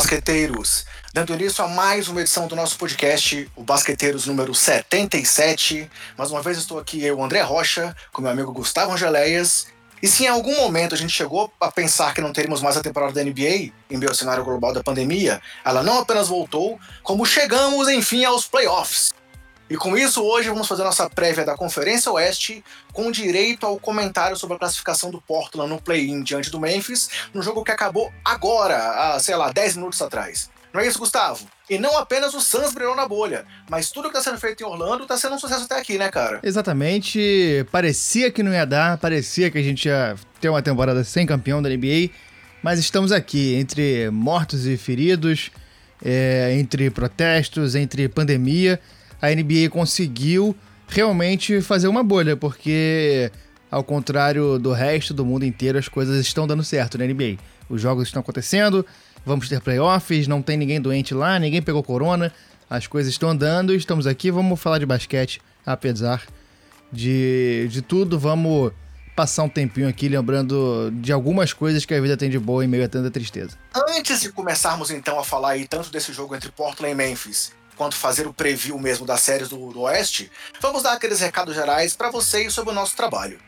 Basqueteiros! Dando início a mais uma edição do nosso podcast, o Basqueteiros número 77. Mais uma vez estou aqui, eu, André Rocha, com meu amigo Gustavo Angeleias. E se em algum momento a gente chegou a pensar que não teríamos mais a temporada da NBA, em meio ao cenário global da pandemia, ela não apenas voltou, como chegamos, enfim, aos playoffs. E com isso, hoje vamos fazer nossa prévia da Conferência Oeste, com direito ao comentário sobre a classificação do Portland no play-in diante do Memphis, no jogo que acabou agora, há, sei lá, 10 minutos atrás. Não é isso, Gustavo? E não apenas o Suns brilhou na bolha, mas tudo que está sendo feito em Orlando está sendo um sucesso até aqui, né, cara? Exatamente. Parecia que não ia dar, parecia que a gente ia ter uma temporada sem campeão da NBA, mas estamos aqui, entre mortos e feridos, é, entre protestos, entre pandemia a NBA conseguiu realmente fazer uma bolha, porque ao contrário do resto do mundo inteiro, as coisas estão dando certo na NBA. Os jogos estão acontecendo, vamos ter playoffs, não tem ninguém doente lá, ninguém pegou corona, as coisas estão andando, estamos aqui, vamos falar de basquete, apesar de, de tudo, vamos passar um tempinho aqui lembrando de algumas coisas que a vida tem de boa em meio a tanta tristeza. Antes de começarmos então a falar aí tanto desse jogo entre Portland e Memphis quanto fazer o preview mesmo das séries do, do Oeste, vamos dar aqueles recados gerais para vocês sobre o nosso trabalho.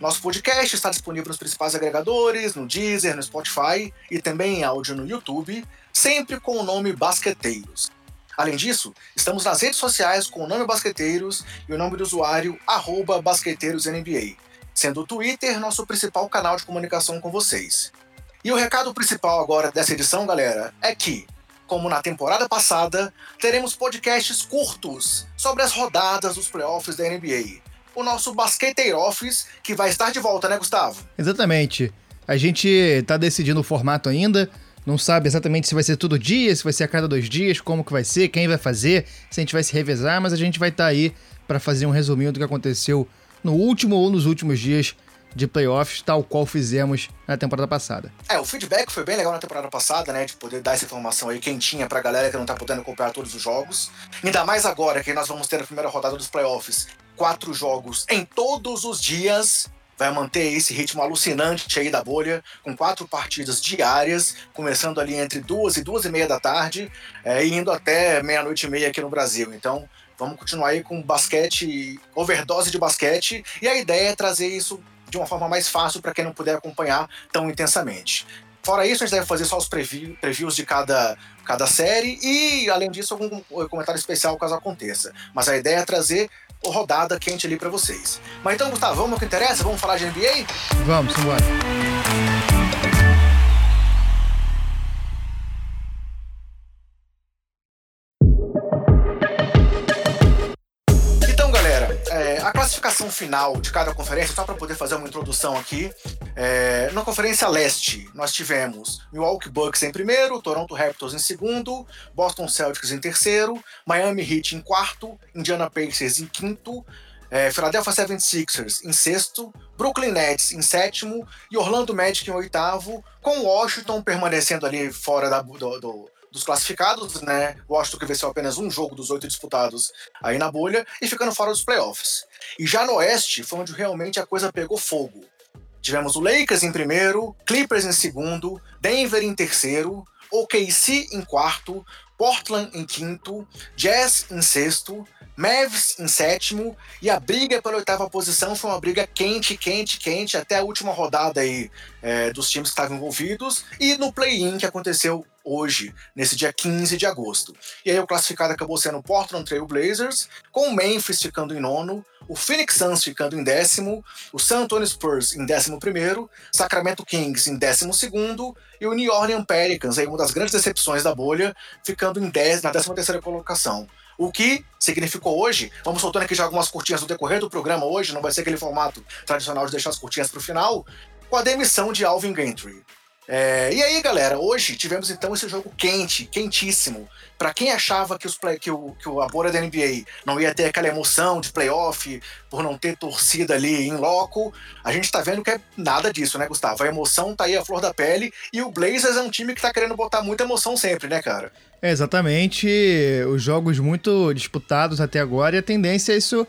Nosso podcast está disponível nos principais agregadores, no Deezer, no Spotify e também em áudio no YouTube, sempre com o nome Basqueteiros. Além disso, estamos nas redes sociais com o nome Basqueteiros e o nome do usuário BasqueteirosNBA, sendo o Twitter nosso principal canal de comunicação com vocês. E o recado principal agora dessa edição, galera, é que como na temporada passada, teremos podcasts curtos sobre as rodadas dos playoffs da NBA. O nosso Basqueteiro Office, que vai estar de volta, né, Gustavo? Exatamente. A gente está decidindo o formato ainda, não sabe exatamente se vai ser todo dia, se vai ser a cada dois dias, como que vai ser, quem vai fazer, se a gente vai se revezar, mas a gente vai estar tá aí para fazer um resuminho do que aconteceu no último ou nos últimos dias de playoffs, tal qual fizemos na temporada passada. É, o feedback foi bem legal na temporada passada, né? De poder dar essa informação aí quentinha pra galera que não tá podendo comprar todos os jogos. Ainda mais agora que nós vamos ter a primeira rodada dos playoffs. Quatro jogos em todos os dias. Vai manter esse ritmo alucinante aí da bolha, com quatro partidas diárias, começando ali entre duas e duas e meia da tarde, é, e indo até meia-noite e meia aqui no Brasil. Então, vamos continuar aí com basquete, overdose de basquete, e a ideia é trazer isso de uma forma mais fácil para quem não puder acompanhar tão intensamente. Fora isso, a gente deve fazer só os preview, previews de cada, cada série e, além disso, algum comentário especial caso aconteça. Mas a ideia é trazer rodada quente ali para vocês. Mas então, Gustavo, vamos ao que interessa? Vamos falar de NBA? Vamos, embora. Classificação final de cada conferência, só para poder fazer uma introdução aqui. É, na Conferência Leste, nós tivemos Milwaukee Bucks em primeiro, Toronto Raptors em segundo, Boston Celtics em terceiro, Miami Heat em quarto, Indiana Pacers em quinto, é, Philadelphia 76ers em sexto, Brooklyn Nets em sétimo e Orlando Magic em oitavo, com Washington permanecendo ali fora da, do, do dos classificados, né? Washington que venceu apenas um jogo dos oito disputados aí na bolha e ficando fora dos playoffs. E já no Oeste foi onde realmente a coisa pegou fogo. Tivemos o Lakers em primeiro, Clippers em segundo, Denver em terceiro, OKC em quarto, Portland em quinto, Jazz em sexto, Mavs em sétimo, e a briga pela oitava posição foi uma briga quente, quente, quente, até a última rodada aí é, dos times que estavam envolvidos, e no play-in que aconteceu hoje, nesse dia 15 de agosto. E aí o classificado acabou sendo o Portland Trail Blazers, com o Memphis ficando em nono, o Phoenix Suns ficando em décimo, o San Antonio Spurs em décimo primeiro, Sacramento Kings em décimo segundo e o New Orleans Pelicans, aí uma das grandes decepções da bolha, ficando em dez, na décima terceira colocação. O que significou hoje, vamos soltando aqui já algumas curtinhas no decorrer do programa hoje, não vai ser aquele formato tradicional de deixar as curtinhas para o final, com a demissão de Alvin Gentry. É, e aí, galera, hoje tivemos então esse jogo quente, quentíssimo. Para quem achava que, os play, que, o, que a bolha da NBA não ia ter aquela emoção de playoff, por não ter torcida ali em loco, a gente tá vendo que é nada disso, né, Gustavo? A emoção tá aí a flor da pele e o Blazers é um time que tá querendo botar muita emoção sempre, né, cara? É, exatamente. Os jogos muito disputados até agora e a tendência é isso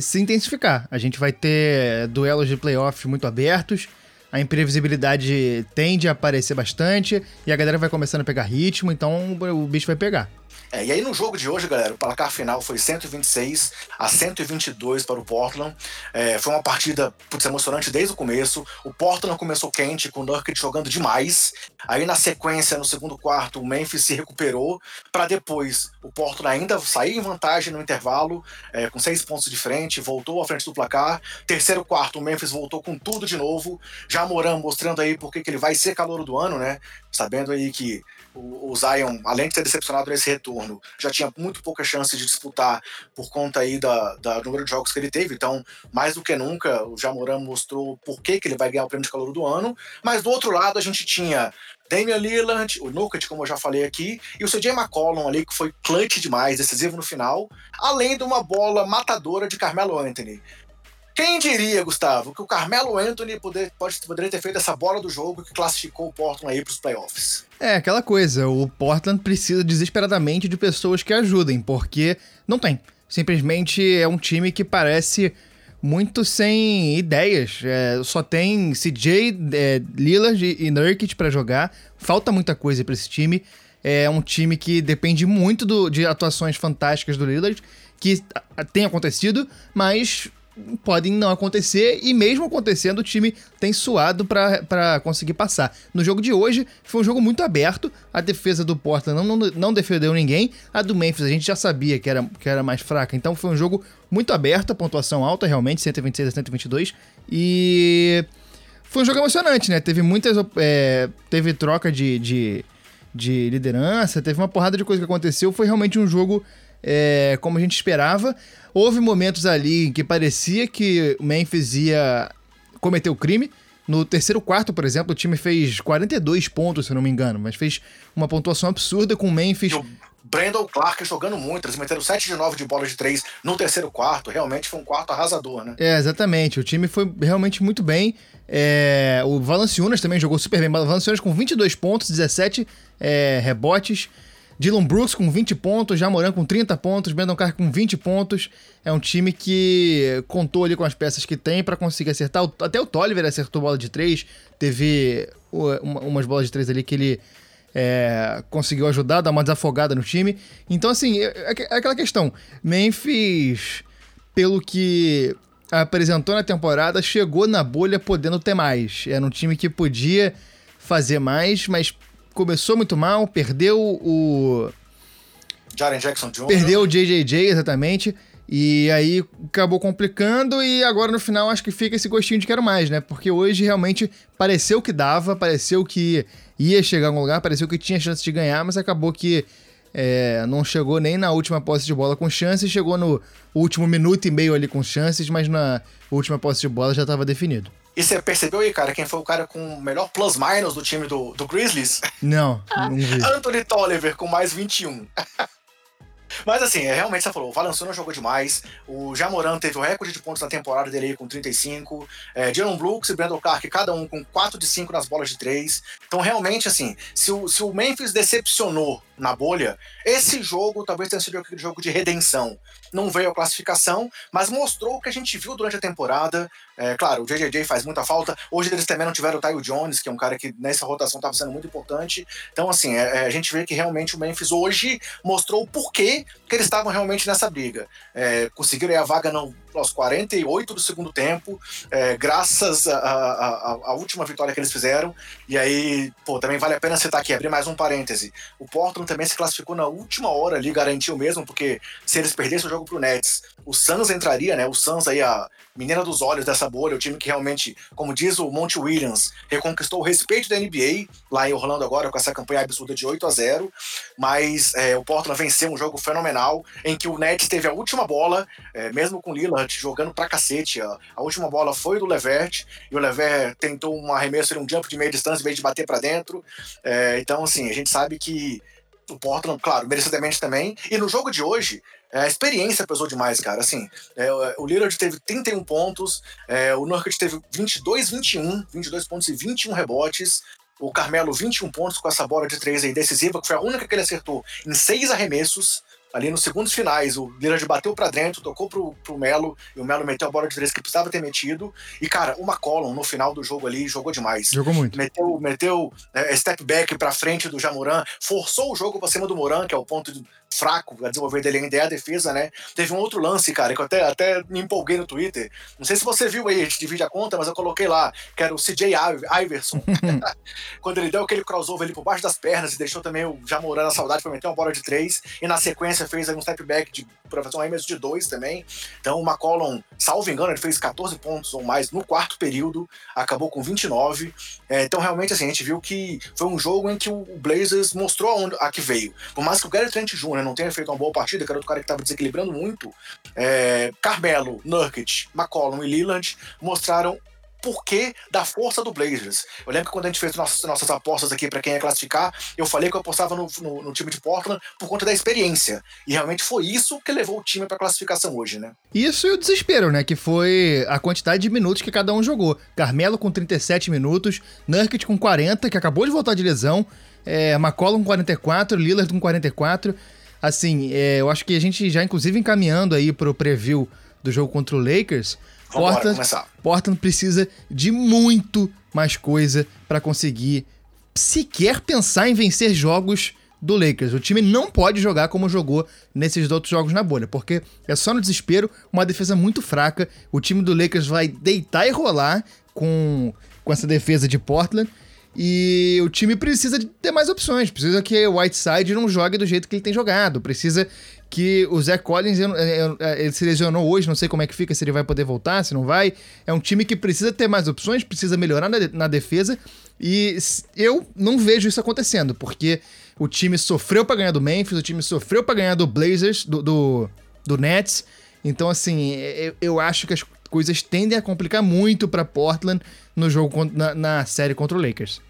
se intensificar. A gente vai ter duelos de playoff muito abertos a imprevisibilidade tende a aparecer bastante e a galera vai começando a pegar ritmo, então o bicho vai pegar. É, e aí no jogo de hoje, galera, o placar final foi 126 a 122 para o Portland. É, foi uma partida putz, emocionante desde o começo. O Portland começou quente, com o Nurkic jogando demais. Aí na sequência, no segundo quarto, o Memphis se recuperou para depois o Portland ainda sair em vantagem no intervalo, é, com seis pontos de frente, voltou à frente do placar. Terceiro quarto, o Memphis voltou com tudo de novo. Já Moran mostrando aí porque que ele vai ser calor do ano, né? Sabendo aí que o, Zion, além de ter decepcionado nesse retorno, já tinha muito pouca chance de disputar por conta aí da, da número de jogos que ele teve. Então, mais do que nunca, o Jamoran mostrou por que, que ele vai ganhar o prêmio de calor do ano. Mas do outro lado, a gente tinha Damian Lillard, o Nuket, como eu já falei aqui, e o CJ McCollum ali, que foi clutch demais, decisivo no final, além de uma bola matadora de Carmelo Anthony. Quem diria, Gustavo, que o Carmelo Anthony poder, pode, poderia ter feito essa bola do jogo que classificou o Portland aí para os playoffs? É, aquela coisa, o Portland precisa desesperadamente de pessoas que ajudem, porque não tem. Simplesmente é um time que parece muito sem ideias. É, só tem CJ, é, Lillard e Nurkic para jogar. Falta muita coisa para esse time. É um time que depende muito do, de atuações fantásticas do Lillard, que tem acontecido, mas podem não acontecer e mesmo acontecendo o time tem suado para conseguir passar. No jogo de hoje foi um jogo muito aberto, a defesa do Portland não, não, não defendeu ninguém, a do Memphis a gente já sabia que era, que era mais fraca, então foi um jogo muito aberto, a pontuação alta realmente, 126 a 122 e foi um jogo emocionante, né? Teve muitas é, teve troca de, de, de liderança, teve uma porrada de coisa que aconteceu, foi realmente um jogo é, como a gente esperava. Houve momentos ali em que parecia que o Memphis ia cometer o crime. No terceiro quarto, por exemplo, o time fez 42 pontos, se não me engano, mas fez uma pontuação absurda com o Memphis. o Brandon Clark jogando muito, eles meteram 7 de 9 de bola de 3 no terceiro quarto, realmente foi um quarto arrasador, né? É, exatamente, o time foi realmente muito bem. É, o Valanciunas também jogou super bem, o Valanciunas com 22 pontos, 17 é, rebotes. Dylan Brooks com 20 pontos, Jamoran com 30 pontos, Brandon Carr com 20 pontos. É um time que contou ali com as peças que tem para conseguir acertar. Até o Tolliver acertou bola de 3, teve umas bolas de 3 ali que ele é, conseguiu ajudar, dar uma desafogada no time. Então, assim, é, é, é aquela questão. Memphis, pelo que apresentou na temporada, chegou na bolha podendo ter mais. Era um time que podia fazer mais, mas começou muito mal, perdeu o. Jaren Jackson Jr. Perdeu o JJJ, exatamente. E aí acabou complicando e agora no final acho que fica esse gostinho de quero mais, né? Porque hoje realmente pareceu que dava, pareceu que ia chegar a algum lugar, pareceu que tinha chance de ganhar, mas acabou que é, não chegou nem na última posse de bola com chances, chegou no último minuto e meio ali com chances, mas na última posse de bola já estava definido. E você percebeu aí, cara, quem foi o cara com o melhor plus-minus do time do, do Grizzlies? Não, não vi. Anthony Tolliver com mais 21. Mas assim, é, realmente você falou, o Valanciunas jogou demais, o Jamoran teve o recorde de pontos na temporada dele aí com 35, é, Dylan Brooks e Brandon Clark, cada um com 4 de 5 nas bolas de 3. Então realmente, assim, se o, se o Memphis decepcionou na bolha, esse jogo talvez tenha sido aquele jogo de redenção. Não veio a classificação, mas mostrou o que a gente viu durante a temporada. É, claro, o JJJ faz muita falta. Hoje eles também não tiveram o Tyo Jones, que é um cara que nessa rotação estava sendo muito importante. Então, assim, é, é, a gente vê que realmente o Memphis hoje mostrou o porquê que eles estavam realmente nessa briga. É, conseguiram a vaga não, aos 48 do segundo tempo, é, graças à última vitória que eles fizeram. E aí, pô, também vale a pena citar aqui, abrir mais um parêntese. O Portland também se classificou na última hora ali, garantiu mesmo, porque se eles perdessem o jogo pro Nets, o Suns entraria, né? O Suns aí, a menina dos olhos dessa bolha, o time que realmente, como diz o Monte Williams, reconquistou o respeito da NBA lá em Orlando agora com essa campanha absurda de 8 a 0 mas é, o Portland venceu um jogo fenomenal em que o Nets teve a última bola, é, mesmo com o Jogando pra cacete, a, a, última bola foi do Levert e o Levert tentou um arremesso, um jump de meia distância em vez de bater para dentro, é, então assim, a gente sabe que o Portland, claro, merecidamente também, e no jogo de hoje, é, a experiência pesou demais, cara. Assim, é, o Lillard teve 31 pontos, é, o Nurkic teve 22, 21, 22 pontos e 21 rebotes. O Carmelo, 21 pontos com essa bola de três aí decisiva, que foi a única que ele acertou em seis arremessos. Ali nos segundos finais. O Lillard bateu para dentro, tocou pro, pro Melo, e o Melo meteu a bola de três que precisava ter metido. E, cara, o McCollum no final do jogo ali jogou demais. Jogou muito. Meteu, meteu é, step back pra frente do Jamoran, forçou o jogo pra cima do Moran, que é o ponto de, fraco a desenvolver dele ainda é a defesa, né? Teve um outro lance, cara, que eu até, até me empolguei no Twitter. Não sei se você viu aí, a gente divide a conta, mas eu coloquei lá, que era o CJ Iverson. Quando ele deu aquele crossover ali por baixo das pernas e deixou também o Jamoran na saudade pra meter uma bola de três. E na sequência fez aí um step back de fazer um arremesso de dois também. Então o McCollum, salvo engano, ele fez 14 pontos ou mais no quarto período, acabou com 29. É, então realmente assim, a gente viu que foi um jogo em que o Blazers mostrou onde, a que veio. Por mais que o Gary Trent Jr. não tenha feito uma boa partida, que era outro cara que estava desequilibrando muito, é, Carmelo, Nurkic, McCollum e Leland mostraram porquê da força do Blazers. Eu lembro que quando a gente fez nossas, nossas apostas aqui para quem ia classificar, eu falei que eu apostava no, no, no, time de Portland por conta da experiência. E realmente foi isso que levou o time para classificação hoje, né? Isso e o desespero, né? Que foi a quantidade de minutos que cada um jogou. Carmelo com 37 minutos, Nurkic com 40, que acabou de voltar de lesão, é, McCollum com 44, Lillard com 44. Assim, é, eu acho que a gente já, inclusive, encaminhando aí pro preview do jogo contra o Lakers, Portland, Portland precisa de muito mais coisa para conseguir sequer pensar em vencer jogos do Lakers. O time não pode jogar como jogou nesses outros jogos na bolha, porque é só no desespero, uma defesa muito fraca. O time do Lakers vai deitar e rolar com, com essa defesa de Portland. E o time precisa de ter mais opções. Precisa que o Whiteside não jogue do jeito que ele tem jogado. Precisa que o Zé Collins ele se lesionou hoje, não sei como é que fica, se ele vai poder voltar, se não vai. É um time que precisa ter mais opções, precisa melhorar na, defesa. E eu não vejo isso acontecendo, porque o time sofreu para ganhar do Memphis, o time sofreu para ganhar do Blazers, do, do, do Nets. Então, assim, eu, eu acho que as coisas tendem a complicar muito para Portland no jogo na, na série contra o Lakers.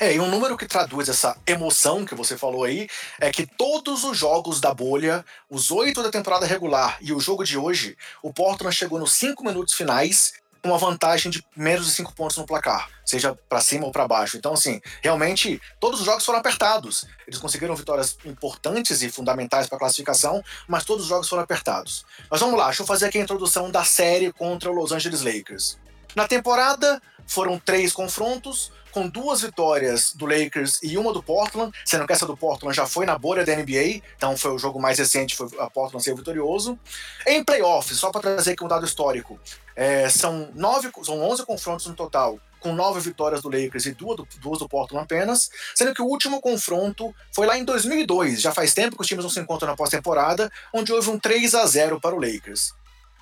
É, e um número que traduz essa emoção que você falou aí é que todos os jogos da bolha, os oito da temporada regular e o jogo de hoje, o Portland chegou nos cinco minutos finais uma vantagem de menos de cinco pontos no placar, seja para cima ou para baixo. Então, assim, realmente todos os jogos foram apertados. Eles conseguiram vitórias importantes e fundamentais para a classificação, mas todos os jogos foram apertados. Mas vamos lá, deixa eu fazer aqui a introdução da série contra o Los Angeles Lakers. Na temporada, foram três confrontos, com duas vitórias do Lakers e uma do Portland, sendo que essa do Portland já foi na bolha da NBA, então foi o jogo mais recente, foi a Portland ser vitorioso. Em playoffs, só para trazer aqui um dado histórico, é, são, nove, são 11 confrontos no total, com nove vitórias do Lakers e duas do, duas do Portland apenas, sendo que o último confronto foi lá em 2002, já faz tempo que os times não se encontram na pós-temporada, onde houve um 3 a 0 para o Lakers.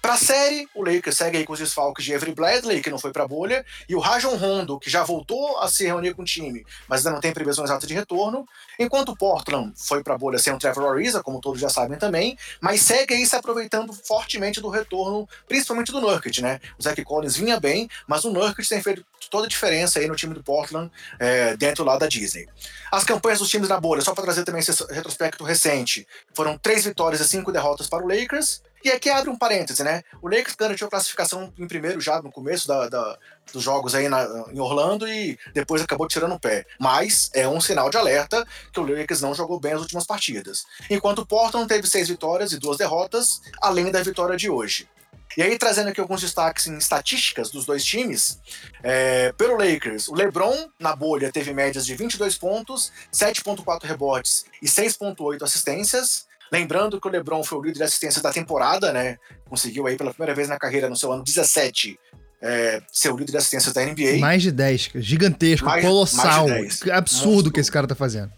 Pra série, o Lakers segue aí com os desfalques de Avery Bradley, que não foi pra bolha, e o Rajon Rondo, que já voltou a se reunir com o time, mas ainda não tem previsão exata de retorno, enquanto o Portland foi pra bolha sem o Trevor Ariza, como todos já sabem também, mas segue aí se aproveitando fortemente do retorno, principalmente do Nurkic, né? O Zach Collins vinha bem, mas o Nurkic tem feito toda a diferença aí no time do Portland, é, dentro lá da Disney. As campanhas dos times na bolha, só para trazer também esse retrospecto recente, foram três vitórias e cinco derrotas para o Lakers, e aqui abre um parêntese, né? O Lakers garantiu a classificação em primeiro já no começo da, da, dos jogos aí na, em Orlando e depois acabou tirando o pé. Mas é um sinal de alerta que o Lakers não jogou bem as últimas partidas. Enquanto o Portland teve seis vitórias e duas derrotas, além da vitória de hoje. E aí, trazendo aqui alguns destaques em estatísticas dos dois times, é, pelo Lakers, o LeBron, na bolha, teve médias de 22 pontos, 7,4 rebotes e 6,8 assistências. Lembrando que o LeBron foi o líder de assistência da temporada, né? Conseguiu aí pela primeira vez na carreira, no seu ano 17, é, ser o líder de assistências da NBA. Mais de 10, gigantesco, mais, colossal. Mais de 10. Absurdo Monstro. que esse cara tá fazendo.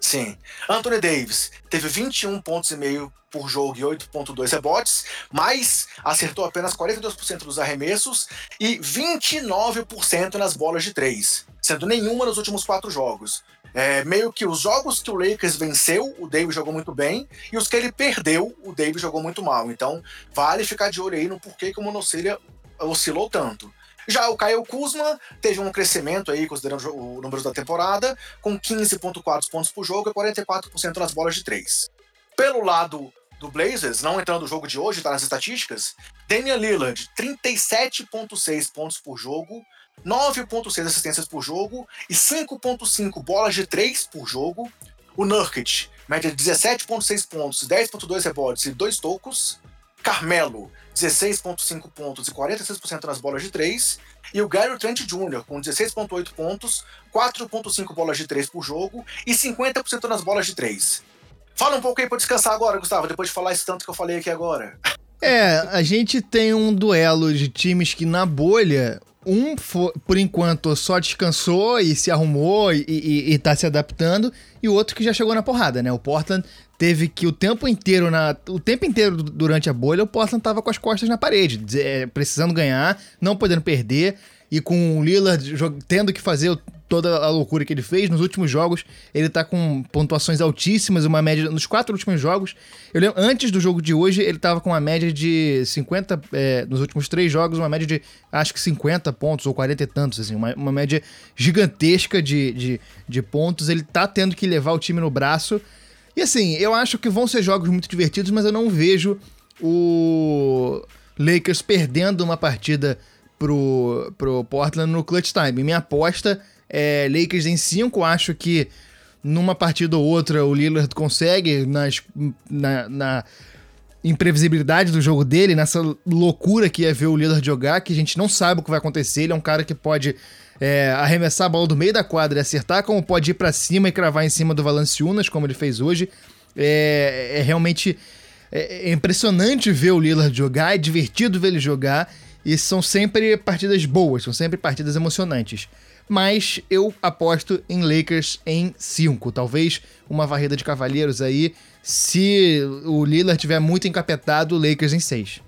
Sim. Anthony Davis teve 21 pontos e meio por jogo e 8.2 rebotes, mas acertou apenas 42% dos arremessos e 29% nas bolas de três, sendo nenhuma nos últimos quatro jogos. É, meio que os jogos que o Lakers venceu, o Davis jogou muito bem, e os que ele perdeu, o Davis jogou muito mal. Então, vale ficar de olho aí no porquê que o Monocelha oscilou tanto. Já o Kyle Kuzma teve um crescimento aí, considerando o número da temporada, com 15,4 pontos por jogo e 44% nas bolas de 3. Pelo lado do Blazers, não entrando no jogo de hoje, tá nas estatísticas, Damian Lillard, 37,6 pontos por jogo, 9,6 assistências por jogo e 5,5 bolas de 3 por jogo. O Nurkic, média de 17,6 pontos, 10,2 rebotes e 2 tocos. Carmelo, 16,5 pontos e 46% nas bolas de 3. E o Gary Trent Jr., com 16,8 pontos, 4,5 bolas de 3 por jogo e 50% nas bolas de 3. Fala um pouco aí pra descansar agora, Gustavo, depois de falar esse tanto que eu falei aqui agora. É, a gente tem um duelo de times que na bolha, um por enquanto só descansou e se arrumou e, e, e tá se adaptando, e o outro que já chegou na porrada, né? O Portland teve que o tempo inteiro, na, o tempo inteiro durante a bolha, o Portland tava com as costas na parede, é, precisando ganhar, não podendo perder, e com o Lillard tendo que fazer toda a loucura que ele fez. Nos últimos jogos, ele tá com pontuações altíssimas, uma média. Nos quatro últimos jogos, eu lembro, antes do jogo de hoje, ele tava com uma média de 50. É, nos últimos três jogos, uma média de acho que 50 pontos ou 40 e tantos, assim, uma, uma média gigantesca de, de, de pontos. Ele tá tendo que levar o time no braço. E assim, eu acho que vão ser jogos muito divertidos, mas eu não vejo o Lakers perdendo uma partida pro, pro Portland no clutch time. Minha aposta é, Lakers em 5, acho que numa partida ou outra o Lillard consegue nas, na, na imprevisibilidade do jogo dele, nessa loucura que é ver o Lillard jogar, que a gente não sabe o que vai acontecer. Ele é um cara que pode é, arremessar a bola do meio da quadra e acertar, como pode ir para cima e cravar em cima do Valanciunas, como ele fez hoje. É, é realmente é, é impressionante ver o Lillard jogar, é divertido ver ele jogar. E são sempre partidas boas, são sempre partidas emocionantes mas eu aposto em Lakers em 5. Talvez uma varrida de Cavalheiros aí. Se o Lillard tiver muito encapetado, Lakers em 6.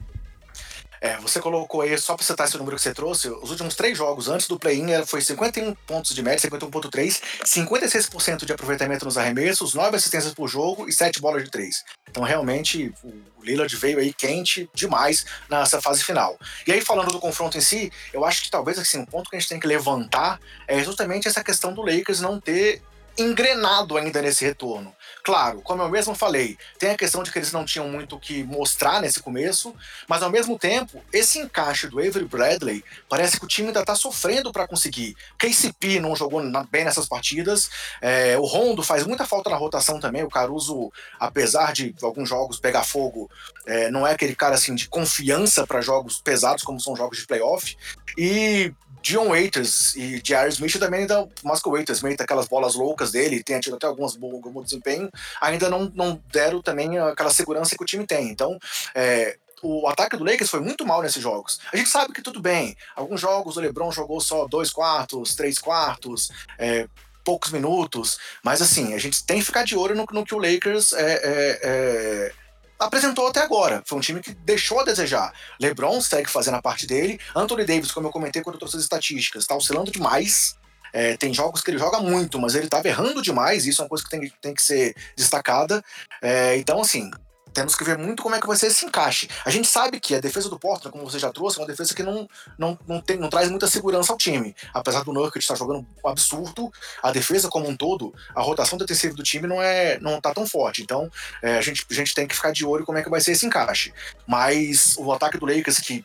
É, você colocou aí, só pra citar esse número que você trouxe, os últimos três jogos antes do play-in foi 51 pontos de média, 51.3, 56% de aproveitamento nos arremessos, 9 assistências por jogo e 7 bolas de 3. Então, realmente, o Lillard veio aí quente demais nessa fase final. E aí, falando do confronto em si, eu acho que talvez assim, um ponto que a gente tem que levantar é justamente essa questão do Lakers não ter engrenado ainda nesse retorno. Claro, como eu mesmo falei, tem a questão de que eles não tinham muito o que mostrar nesse começo, mas ao mesmo tempo, esse encaixe do Avery Bradley parece que o time ainda tá sofrendo para conseguir. KCP não jogou bem nessas partidas, é, o Rondo faz muita falta na rotação também, o Caruso, apesar de alguns jogos pegar fogo, é, não é aquele cara assim de confiança para jogos pesados como são jogos de playoff, e Dion Waiters e Jair Smith também ainda, o Waiters, meio aquelas bolas loucas dele, tem tido até algumas bom, bom desempenho, ainda não, não deram também aquela segurança que o time tem. Então, é, o ataque do Lakers foi muito mal nesses jogos. A gente sabe que tudo bem, alguns jogos o LeBron jogou só dois quartos, três quartos, é, poucos minutos, mas assim, a gente tem que ficar de olho no, no que o Lakers é, é, é apresentou até agora. Foi um time que deixou a desejar. LeBron segue fazendo a parte dele. Anthony Davis, como eu comentei quando eu trouxe as estatísticas, está oscilando demais. É, tem jogos que ele joga muito, mas ele estava errando demais. Isso é uma coisa que tem, tem que ser destacada. É, então, assim, temos que ver muito como é que vai ser esse encaixe. A gente sabe que a defesa do Portland, como você já trouxe, é uma defesa que não, não, não, tem, não traz muita segurança ao time. Apesar do Nurkic estar jogando um absurdo, a defesa como um todo, a rotação defensiva do time não é não tá tão forte. Então, é, a, gente, a gente tem que ficar de olho como é que vai ser esse encaixe. Mas o ataque do Lakers, que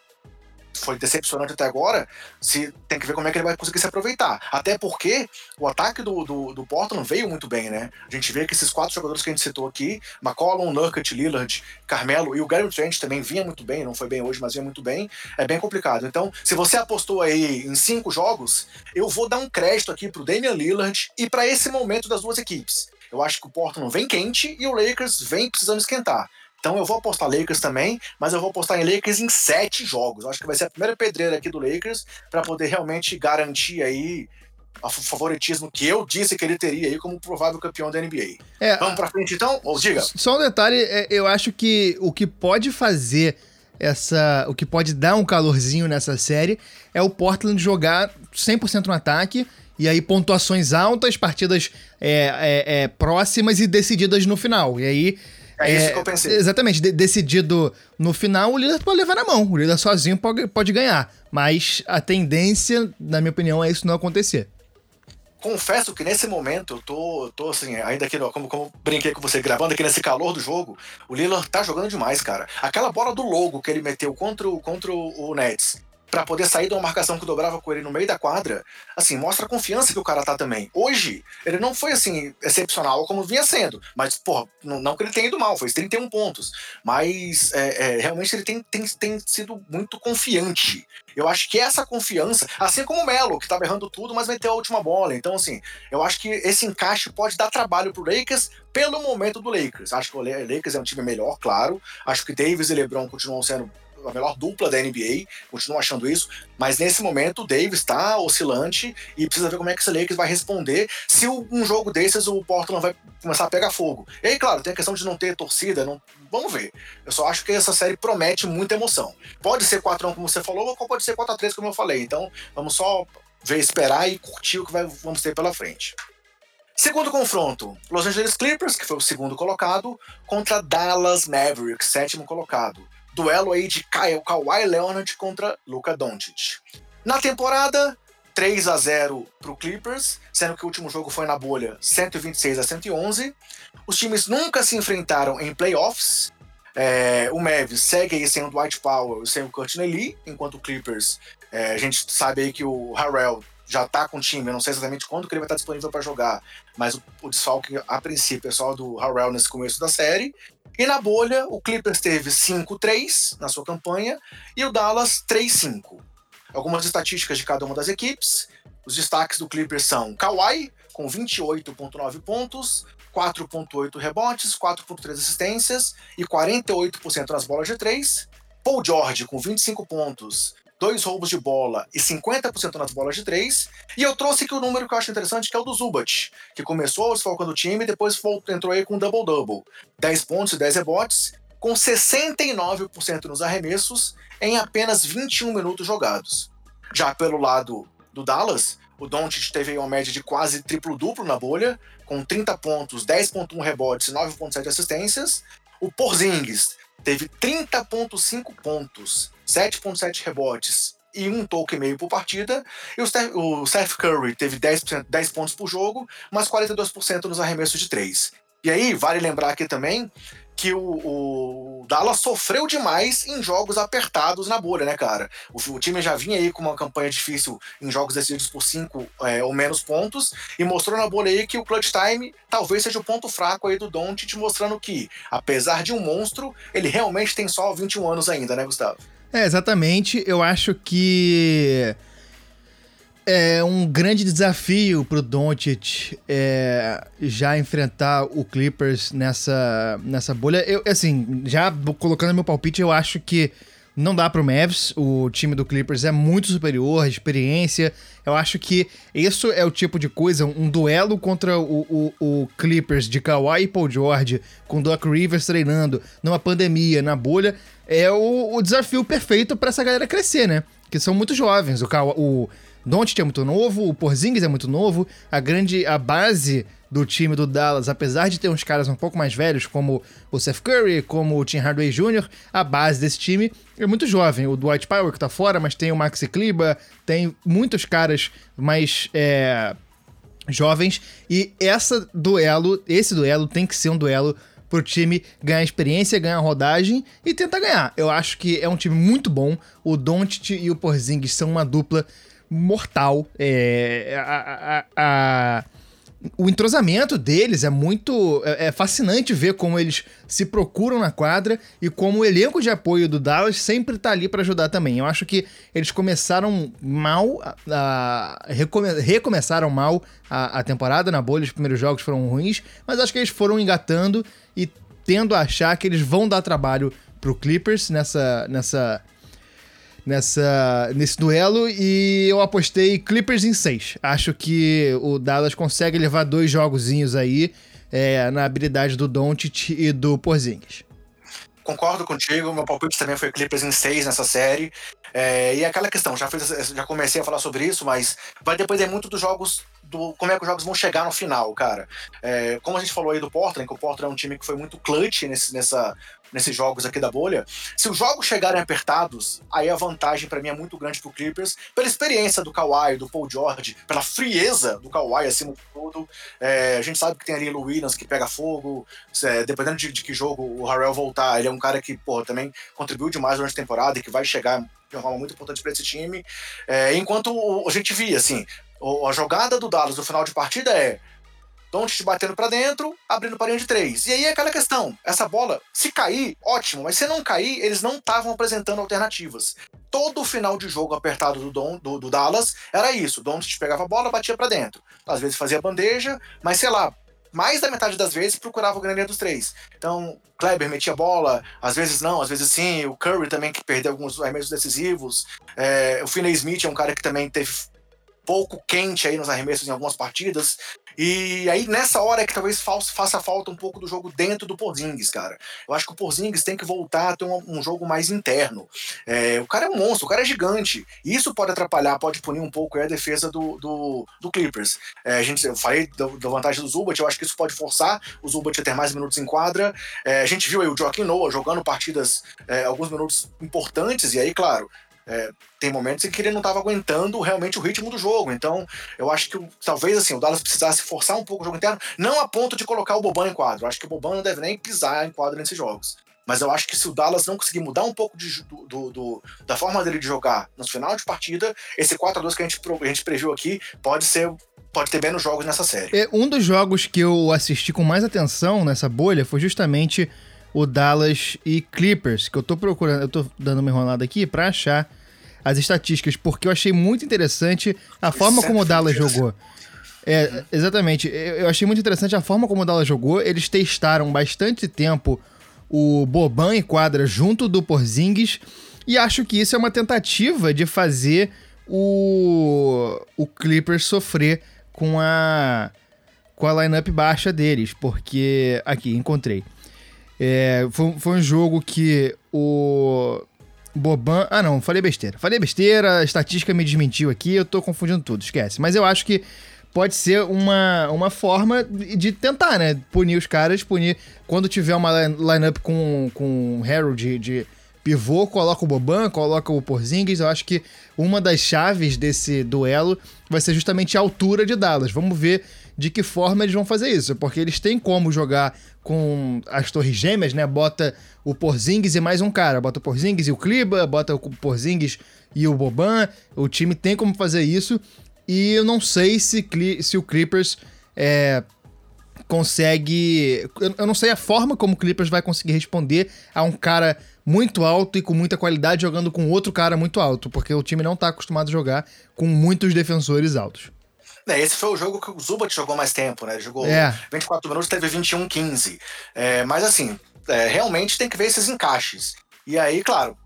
foi decepcionante até agora, se tem que ver como é que ele vai conseguir se aproveitar. Até porque o ataque do, do, do Portland veio muito bem, né? A gente vê que esses quatro jogadores que a gente citou aqui, McCollum, Nurkic, Lillard, Carmelo e o Gary Trent também vinha muito bem, não foi bem hoje, mas vinha muito bem, é bem complicado. Então, se você apostou aí em cinco jogos, eu vou dar um crédito aqui pro Damian Lillard e para esse momento das duas equipes. Eu acho que o Portland vem quente e o Lakers vem precisando esquentar. Então eu vou apostar Lakers também, mas eu vou apostar em Lakers em sete jogos. Eu acho que vai ser a primeira pedreira aqui do Lakers para poder realmente garantir aí o favoritismo que eu disse que ele teria aí como provável campeão da NBA. É, Vamos para frente então? Ou diga. Só um detalhe, é, eu acho que o que pode fazer essa, o que pode dar um calorzinho nessa série é o Portland jogar 100% no ataque e aí pontuações altas, partidas é, é, é, próximas e decididas no final. E aí é, é isso que eu pensei. Exatamente. De decidido no final, o líder pode levar na mão. O líder sozinho pode, pode ganhar. Mas a tendência, na minha opinião, é isso não acontecer. Confesso que nesse momento eu tô, tô assim, ainda aqui, como, como brinquei com você, gravando aqui nesse calor do jogo, o Lillard tá jogando demais, cara. Aquela bola do logo que ele meteu contra o, contra o Nets, para poder sair de uma marcação que dobrava com ele no meio da quadra, assim, mostra a confiança que o cara tá também. Hoje, ele não foi assim, excepcional como vinha sendo, mas, pô, não, não que ele tenha ido mal, fez 31 pontos, mas é, é, realmente ele tem, tem, tem sido muito confiante. Eu acho que essa confiança, assim como o Melo, que tava errando tudo, mas meteu a última bola. Então, assim, eu acho que esse encaixe pode dar trabalho pro Lakers pelo momento do Lakers. Acho que o Lakers é um time melhor, claro. Acho que Davis e LeBron continuam sendo a melhor dupla da NBA, continuo achando isso, mas nesse momento o Davis está oscilante e precisa ver como é que esse Lakers vai responder se um jogo desses o Portland vai começar a pegar fogo. E aí, claro, tem a questão de não ter torcida, não... vamos ver. Eu só acho que essa série promete muita emoção. Pode ser 4x1 como você falou, ou pode ser 4x3 como eu falei, então vamos só ver, esperar e curtir o que vai, vamos ter pela frente. Segundo confronto, Los Angeles Clippers, que foi o segundo colocado, contra Dallas Mavericks, sétimo colocado duelo aí de Kyle, Kawhi Leonard contra Luka Doncic. Na temporada, 3 a 0 para o Clippers, sendo que o último jogo foi na bolha 126 a 111. Os times nunca se enfrentaram em playoffs. É, o Mavis segue aí sem o Dwight Powell e sem o Courtney Lee, enquanto o Clippers, é, a gente sabe aí que o Harrell já tá com o time, eu não sei exatamente quando que ele vai estar disponível para jogar, mas o, o desfalque a princípio é só do Harrell nesse começo da série. E na bolha, o Clippers teve 5-3 na sua campanha e o Dallas 3-5. Algumas estatísticas de cada uma das equipes. Os destaques do Clippers são Kawhi, com 28,9 pontos, 4,8 rebotes, 4,3 assistências e 48% nas bolas de 3. Paul George, com 25 pontos, dois roubos de bola e 50% nas bolas de três. E eu trouxe aqui o um número que eu acho interessante, que é o do Zubat, que começou desfalcando o time e depois entrou aí com double-double. 10 pontos e 10 rebotes, com 69% nos arremessos em apenas 21 minutos jogados. Já pelo lado do Dallas, o Doncic teve uma média de quase triplo-duplo na bolha, com 30 pontos, 10.1 rebotes e 9.7 assistências. O Porzingis teve 30.5 pontos, 7.7 rebotes e um toque e meio por partida. E o Steph, o Seth Curry teve 10, 10 pontos por jogo, mas 42% nos arremessos de 3. E aí, vale lembrar aqui também que o, o, Dallas sofreu demais em jogos apertados na bolha, né, cara? O, o, time já vinha aí com uma campanha difícil em jogos decididos por cinco é, ou menos pontos e mostrou na bolha aí que o clutch time talvez seja o ponto fraco aí do Doncic, mostrando que, apesar de um monstro, ele realmente tem só 21 anos ainda, né, Gustavo? É, exatamente. Eu acho que é um grande desafio pro Doncic é, já enfrentar o Clippers nessa, nessa bolha. Eu, assim, já colocando meu palpite, eu acho que não dá pro Mavs. O time do Clippers é muito superior, a experiência. Eu acho que isso é o tipo de coisa, um duelo contra o, o, o Clippers de Kawhi e Paul George, com Doc Rivers treinando numa pandemia, na bolha, é o, o desafio perfeito para essa galera crescer, né? Que são muito jovens. O, o Doncic é muito novo, o Porzingis é muito novo, a grande a base do time do Dallas, apesar de ter uns caras um pouco mais velhos, como o Seth Curry, como o Tim Hardaway Jr., a base desse time é muito jovem. O Dwight Powell que tá fora, mas tem o Maxi Kleber, tem muitos caras mais é, jovens e essa duelo, esse duelo tem que ser um duelo pro time ganhar experiência, ganhar rodagem e tentar ganhar. Eu acho que é um time muito bom. O Doncic e o Porzingis são uma dupla mortal. É, a, a, a, o entrosamento deles é muito. É, é, fascinante ver como eles se procuram na quadra e como o elenco de apoio do Dallas sempre tá ali para ajudar também. Eu acho que eles começaram mal, a, recome, recomeçaram mal a, a temporada na bolha, os primeiros jogos foram ruins, mas acho que eles foram engatando e tendo a achar que eles vão dar trabalho pro Clippers nessa, nessa nessa, nesse duelo e eu apostei Clippers em 6. Acho que o Dallas consegue levar dois jogozinhos aí é, na habilidade do Doncic e do Porzingis. Concordo contigo, meu palpite também foi Clippers em 6 nessa série. É, e aquela questão, já, fiz, já comecei a falar sobre isso, mas vai depender muito dos jogos do como é que os jogos vão chegar no final, cara. É, como a gente falou aí do Portland, que o Portland é um time que foi muito clutch nesse, nessa, nesses jogos aqui da bolha. Se os jogos chegarem apertados, aí a vantagem para mim é muito grande pro Clippers, pela experiência do Kawhi, do Paul George, pela frieza do Kawhi acima de tudo. É, a gente sabe que tem ali o Williams que pega fogo, é, dependendo de, de, que jogo o Harrell voltar, ele é um cara que, pô, também contribuiu demais durante a temporada e que vai chegar de uma forma muito importante para esse time. É, enquanto a gente via, assim, a jogada do Dallas no final de partida é Doncic batendo para dentro, abrindo para de três. E aí é aquela questão, essa bola, se cair, ótimo, mas se não cair, eles não estavam apresentando alternativas. Todo o final de jogo apertado do, Don, do, do Dallas era isso, Doncic pegava a bola, batia para dentro. Às vezes fazia bandeja, mas sei lá, mais da metade das vezes procurava o grande dos três. Então, Kleber metia bola, às vezes não, às vezes sim. O Curry também que perdeu alguns arremessos decisivos. É, o Finney Smith é um cara que também teve pouco quente aí nos arremessos em algumas partidas. E aí, nessa hora é que talvez faça falta um pouco do jogo dentro do Porzingis, cara. Eu acho que o Porzingis tem que voltar a ter um, um jogo mais interno. É, o cara é um monstro, o cara é gigante. E isso pode atrapalhar, pode punir um pouco a defesa do, do, do Clippers. É, a gente, eu falei da, da, vantagem do Zubat, eu acho que isso pode forçar o Zubat a ter mais minutos em quadra. É, a gente viu aí o Joaquim Noah jogando partidas, é, alguns minutos importantes, e aí, claro, é, tem momentos em que ele não estava aguentando realmente o ritmo do jogo. Então, eu acho que talvez assim, o Dallas precisasse forçar um pouco o jogo interno, não a ponto de colocar o Boban em quadro. Eu acho que o Boban não deve nem pisar em quadro nesses jogos. Mas eu acho que se o Dallas não conseguir mudar um pouco de, do, do, da forma dele de jogar no final de partida, esse 4 a 2 que a gente, a gente previu aqui pode ser pode ter menos jogos nessa série. É, um dos jogos que eu assisti com mais atenção nessa bolha foi justamente o Dallas e Clippers, que eu tô procurando, eu tô dando uma enrolada aqui para achar as estatísticas, porque eu achei muito interessante a forma como o Dallas jogou. É, exatamente. Eu achei muito interessante a forma como o Dallas jogou. Eles testaram bastante tempo o Boban em quadra junto do Porzingis e acho que isso é uma tentativa de fazer o, o Clippers sofrer com a com a lineup baixa deles, porque aqui encontrei. É, foi, foi um jogo que o Boban. Ah, não, falei besteira. Falei besteira, a estatística me desmentiu aqui, eu tô confundindo tudo, esquece. Mas eu acho que pode ser uma, uma forma de tentar, né? Punir os caras, punir. Quando tiver uma lineup com, com Harold de, de pivô, coloca o Boban, coloca o Porzingis. Eu acho que uma das chaves desse duelo vai ser justamente a altura de Dallas. Vamos ver de que forma eles vão fazer isso, porque eles têm como jogar com as torres gêmeas, né? Bota o Porzingis e mais um cara, bota o Porzingis e o Kliba, bota o Porzingis e o Boban. O time tem como fazer isso e eu não sei se, se o Clippers é, consegue. Eu não sei a forma como o Clippers vai conseguir responder a um cara muito alto e com muita qualidade jogando com outro cara muito alto, porque o time não tá acostumado a jogar com muitos defensores altos. É, esse foi o jogo que o Zubat jogou mais tempo, né? Ele jogou é. 24 minutos, teve 21, 15. É, mas assim, é, realmente tem que ver esses encaixes. E aí, claro,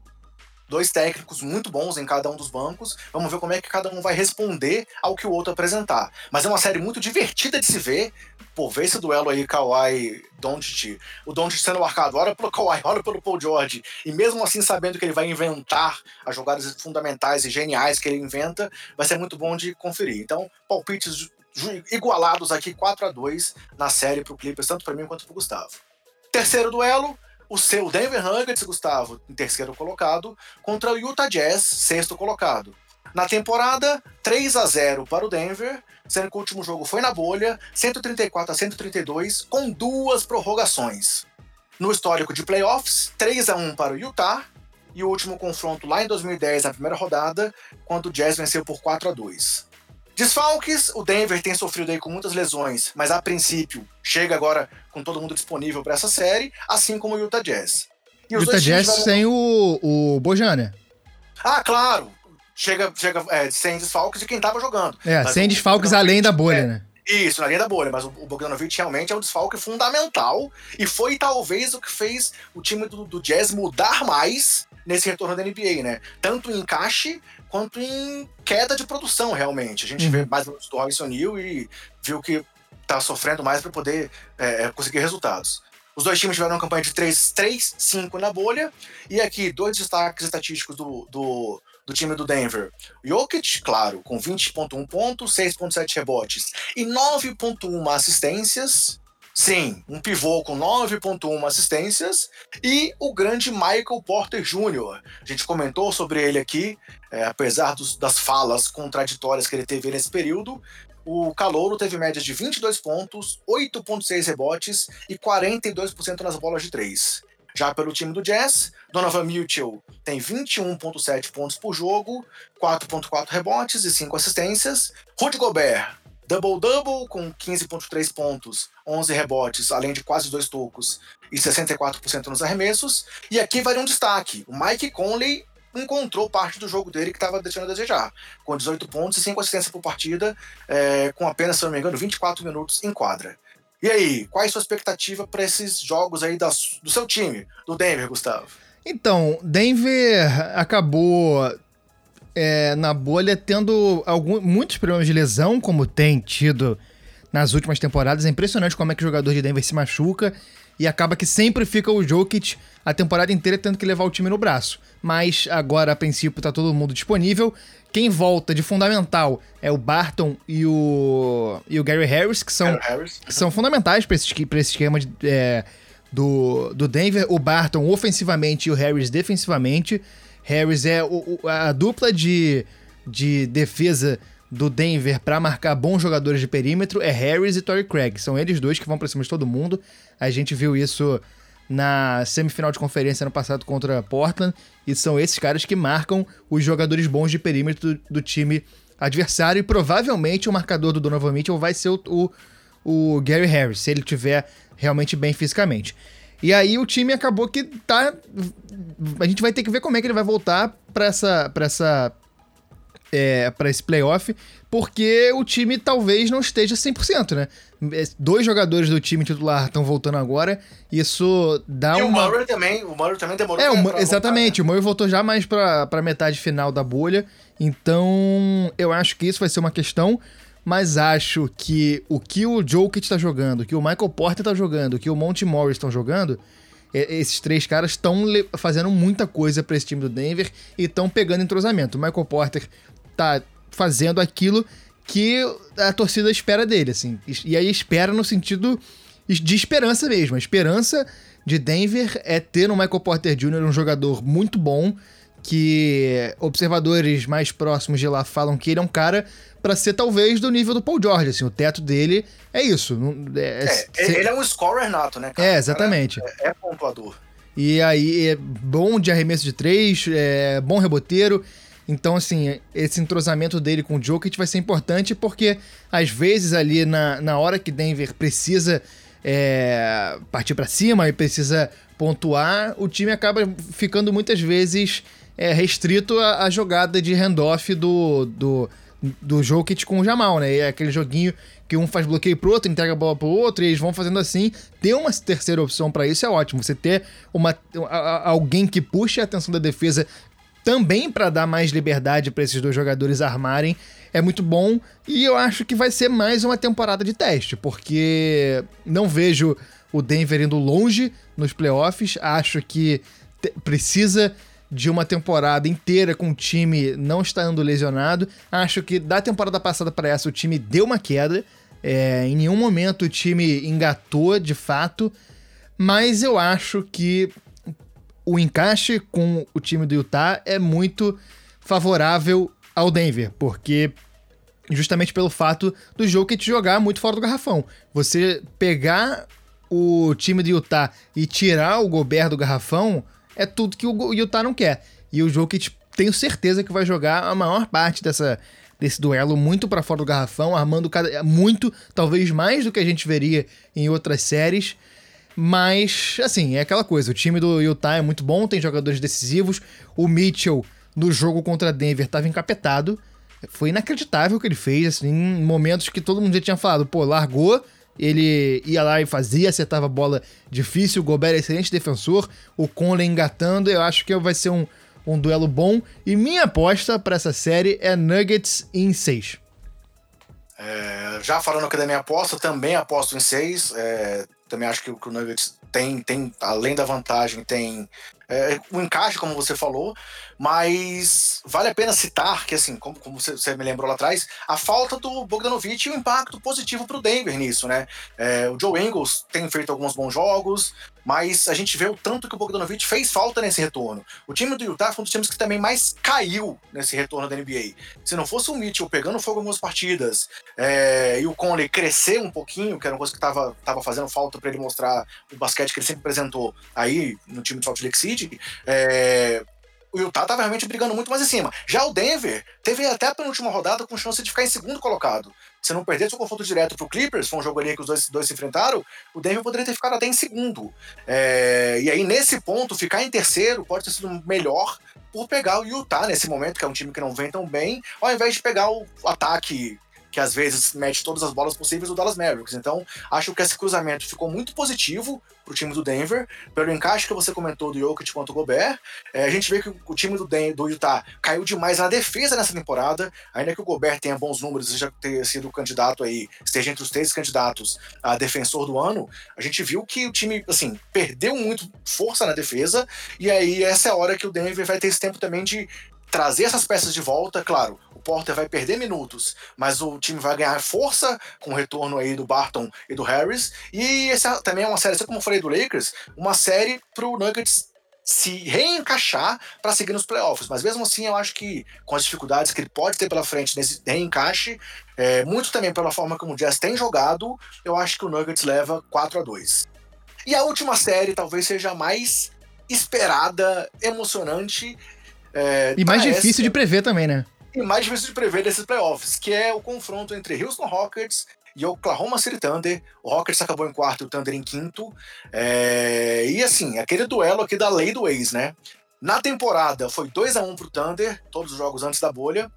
dois técnicos muito bons em cada um dos bancos. Vamos ver como é que cada um vai responder ao que o outro apresentar. Mas é uma série muito divertida de se ver. Pô, ver esse duelo aí, Kawhi, Doncic, o Doncic sendo marcado, olha pelo Kawhi, olha pelo Paul George, e mesmo assim sabendo que ele vai inventar as jogadas fundamentais e geniais que ele inventa, vai ser muito bom de conferir. Então, palpites igualados aqui 4 a 2 na série pro Clippers, tanto para mim quanto pro Gustavo. Terceiro duelo, o seu Denver Nuggets, Gustavo, em terceiro colocado, contra o Utah Jazz, sexto colocado. Na temporada, 3 a 0 para o Denver, sendo que o último jogo foi na bolha, 134 a 132, com duas prorrogações. No histórico de playoffs, 3 a 1 para o Utah, e o último confronto lá em 2010, na primeira rodada, quando o Jazz venceu por 4 a 2. Desfalques, o Denver tem sofrido aí com muitas lesões, mas a princípio chega agora com todo mundo disponível para essa série, assim como o Utah Jazz. E os Utah Jazz vão... sem o, o Bojana. Ah, claro. Chega, chega é, sem desfalques de quem tava jogando. É, mas sem desfalques além da bolha, é, né? Isso, na linha da bolha, mas o, Bogdanovich realmente é um desfalque fundamental e foi talvez o que fez o time do, do Jazz mudar mais nesse retorno da NBA, né? Tanto em encaixe quanto em queda de produção, realmente. A gente uhum. vê mais do Robinson Neal e viu que tá sofrendo mais para poder é, é, conseguir resultados. Os dois times tiveram uma campanha de 3-5 na bolha. E aqui, dois destaques estatísticos do, do, do time do Denver. Jokic, claro, com 20.1 pontos, 6.7 rebotes e 9.1 assistências. Sim, um pivô com 9.1 assistências e o grande Michael Porter Jr. A gente comentou sobre ele aqui, é, apesar dos, das falas contraditórias que ele teve nesse período. O Calouro teve média de 22 pontos, 8.6 rebotes e 42% nas bolas de 3. Já pelo time do Jazz, Donovan Mitchell tem 21,7 pontos por jogo, 4,4 rebotes e 5 assistências. Rudy Gobert, double-double com 15,3 pontos, 11 rebotes, além de quase dois tocos e 64% nos arremessos. E aqui vai um destaque: o Mike Conley encontrou parte do jogo dele que estava deixando a desejar, com 18 pontos e 5 assistências por partida, é, com apenas, se não me engano, 24 minutos em quadra. E aí, qual é a sua expectativa para esses jogos aí das, do seu time, do Denver, Gustavo? Então, Denver acabou é, na bolha tendo algum, muitos problemas de lesão, como tem tido nas últimas temporadas. É impressionante como é que o jogador de Denver se machuca e acaba que sempre fica o Jokic a temporada inteira tendo que levar o time no braço. Mas agora, a princípio, tá todo mundo disponível. Quem volta de fundamental é o Barton e o, e o Gary Harris, que são, Harris. Que são fundamentais para esse, pra esse esquema de, é, do, do Denver. O Barton ofensivamente e o Harris defensivamente. Harris é o, a dupla de, de defesa do Denver para marcar bons jogadores de perímetro é Harris e Torrey Craig. São eles dois que vão para cima de todo mundo. A gente viu isso na semifinal de conferência ano passado contra Portland. E são esses caras que marcam os jogadores bons de perímetro do, do time adversário. E provavelmente o marcador do Donovan Mitchell vai ser o, o, o Gary Harris, se ele tiver realmente bem fisicamente. E aí o time acabou que tá. A gente vai ter que ver como é que ele vai voltar para essa, pra essa é, para esse playoff, porque o time talvez não esteja 100%, né? É, dois jogadores do time titular estão voltando agora, isso dá e uma... o Murray também, o Murray também demorou é, o, Exatamente, voltar, né? o Murray voltou já mais pra, pra metade final da bolha, então eu acho que isso vai ser uma questão, mas acho que o que o Jokic está jogando, o que o Michael Porter está jogando, o que o Monty Morris estão jogando, esses três caras estão fazendo muita coisa para esse time do Denver e estão pegando entrosamento. O Michael Porter tá fazendo aquilo que a torcida espera dele, assim. E aí espera no sentido de esperança mesmo. A esperança de Denver é ter no Michael Porter Jr. um jogador muito bom, que observadores mais próximos de lá falam que ele é um cara para ser talvez do nível do Paul George, assim, o teto dele é isso. É, é, ele é um scorer nato, né? Cara? É, exatamente. É, é pontuador. E aí é bom de arremesso de três, é bom reboteiro. Então, assim, esse entrosamento dele com o Jokic vai ser importante porque, às vezes, ali na, na hora que Denver precisa é, partir para cima e precisa pontuar, o time acaba ficando muitas vezes é, restrito à, à, jogada de handoff do, do, do Jokic com o Jamal, né? É aquele joguinho que um faz bloqueio pro outro, entrega a bola pro outro, e eles vão fazendo assim. Ter uma terceira opção para isso é ótimo. Você ter uma, alguém que puxe a atenção da defesa também para dar mais liberdade para esses dois jogadores armarem, é muito bom. E eu acho que vai ser mais uma temporada de teste, porque não vejo o Denver indo longe nos playoffs. Acho que precisa de uma temporada inteira com o time não estando lesionado. Acho que da temporada passada para essa o time deu uma queda. É, em nenhum momento o time engatou de fato. Mas eu acho que o encaixe com o time do Utah é muito favorável ao Denver, porque justamente pelo fato do jogo que te jogar muito fora do garrafão. Você pegar o time do Utah e tirar o Gobert do garrafão é tudo que o Utah não quer. E o jogo que tenho certeza que vai jogar a maior parte dessa desse duelo muito para fora do garrafão, armando cada, muito, talvez mais do que a gente veria em outras séries. Mas, assim, é aquela coisa. O time do Utah é muito bom, tem jogadores decisivos. O Mitchell, no jogo contra Denver, estava encapetado. Foi inacreditável o que ele fez, assim, em momentos que todo mundo já tinha falado, pô, largou, ele ia lá e fazia, acertava a bola difícil. O Gobert é excelente defensor. O Conley engatando. Eu acho que vai ser um, um duelo bom. E minha aposta para essa série é Nuggets em 6. É, já falando aqui da minha aposta, também aposto em 6. É, também acho que o Nuggets tem, tem, além da vantagem, tem é, o encaixe, como você falou, mas vale a pena citar que, assim, como, como você, você, me lembrou lá atrás, a falta do Bogdanovich e o impacto positivo para o Denver nisso, né? É, o Joe Ingles tem feito alguns bons jogos, mas a gente vê o tanto que o Bogdanovich fez falta nesse retorno. O time do Utah foi um dos times que também mais caiu nesse retorno da NBA. Se não fosse o Mitchell pegando fogo em algumas partidas é, e o Conley crescer um pouquinho, que era uma coisa que estava tava fazendo falta para ele mostrar o basquete que ele sempre apresentou aí no time do Salt Lake City, é, o Utah estava realmente brigando muito mais em cima. Já o Denver teve até a penúltima rodada com chance de ficar em segundo colocado. Se não perdesse o confronto direto pro Clippers, foi um jogo ali que os dois, dois se enfrentaram, o Denver poderia ter ficado até em segundo. É, e aí, nesse ponto, ficar em terceiro pode ter sido melhor por pegar o Utah nesse momento, que é um time que não vem tão bem, ao invés de pegar o ataque que às vezes mete todas as bolas possíveis do Dallas Mavericks. Então, acho que esse cruzamento ficou muito positivo para o time do Denver, pelo encaixe que você comentou do Jokic contra o Gobert. É, a gente vê que o time do, Den do Utah caiu demais na defesa nessa temporada, ainda que o Gobert tenha bons números e já ter sido candidato aí, esteja entre os três candidatos a defensor do ano, a gente viu que o time, assim, perdeu muito força na defesa, e aí essa é a hora que o Denver vai ter esse tempo também de trazer essas peças de volta, claro, Porter vai perder minutos, mas o time vai ganhar força com o retorno aí do Barton e do Harris. E essa também é uma série, assim como eu falei do Lakers, uma série pro Nuggets se reencaixar para seguir nos playoffs. Mas mesmo assim, eu acho que com as dificuldades que ele pode ter pela frente nesse reencaixe, é, muito também pela forma como o Jazz tem jogado, eu acho que o Nuggets leva 4 a 2 E a última série talvez seja a mais esperada, emocionante é, e mais difícil essa, de prever também, né? E mais difícil de prever desses playoffs, que é o confronto entre Houston Rockets e Oklahoma City Thunder. O Rockets acabou em quarto e o Thunder em quinto. É, e assim, aquele duelo aqui da lei do ex, né? Na temporada foi 2 a 1 pro Thunder, todos os jogos antes da bolha.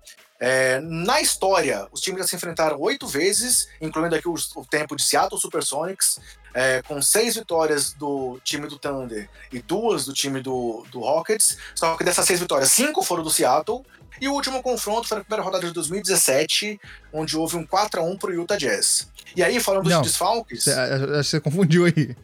É, na história, os times já se enfrentaram oito vezes, incluindo aqui o, o tempo de Seattle Supersonics, é, com seis vitórias do time do Thunder e duas do time do, do Rockets. Só que dessas seis vitórias, cinco foram do Seattle. E o último confronto foi na primeira rodada de 2017, onde houve um 4x1 pro Utah Jazz. E aí, falando dos desfalques. Acho que você confundiu aí.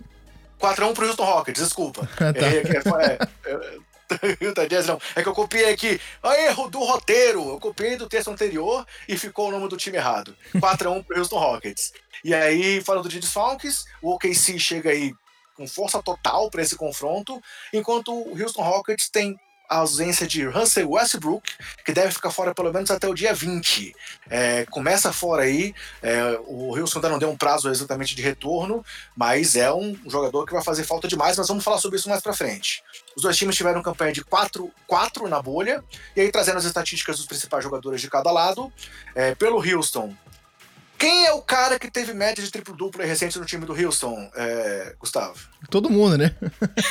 4x1 pro Houston Rockets, desculpa. Ah, tá. é, é, é, Utah Jazz não. É que eu copiei aqui. Erro do roteiro. Eu copiei do texto anterior e ficou o nome do time errado. 4x1 pro Houston Rockets. E aí, falando de desfalques, o OKC chega aí com força total para esse confronto, enquanto o Houston Rockets tem a ausência de Russell Westbrook, que deve ficar fora pelo menos até o dia 20. É, começa fora aí, é, o Houston ainda não deu um prazo exatamente de retorno, mas é um jogador que vai fazer falta demais, mas vamos falar sobre isso mais pra frente. Os dois times tiveram campanha de 4, 4 na bolha, e aí trazendo as estatísticas dos principais jogadores de cada lado. É, pelo Houston, quem é o cara que teve média de triplo-duplo recente no time do Houston, é, Gustavo? Todo mundo, né?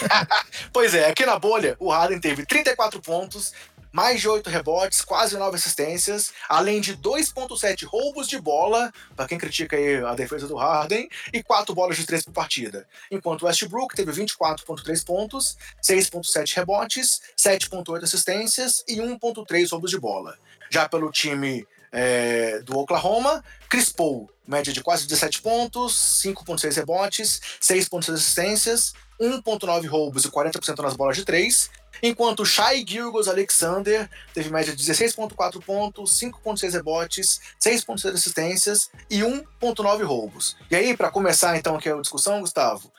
pois é, aqui na bolha, o Harden teve 34 pontos, mais de 8 rebotes, quase 9 assistências, além de 2.7 roubos de bola, para quem critica aí a defesa do Harden, e 4 bolas de 3 por partida. Enquanto o Westbrook teve 24.3 pontos, 6.7 rebotes, 7.8 assistências e 1.3 roubos de bola. Já pelo time é, do Oklahoma. Chris Paul, média de quase 17 pontos, 5,6 rebotes, 6,6 assistências, 1,9 roubos e 40% nas bolas de 3. Enquanto Shai Gilgos Alexander teve média de 16,4 pontos, 5,6 rebotes, 6,6 assistências e 1,9 roubos. E aí, para começar então aqui a discussão, Gustavo,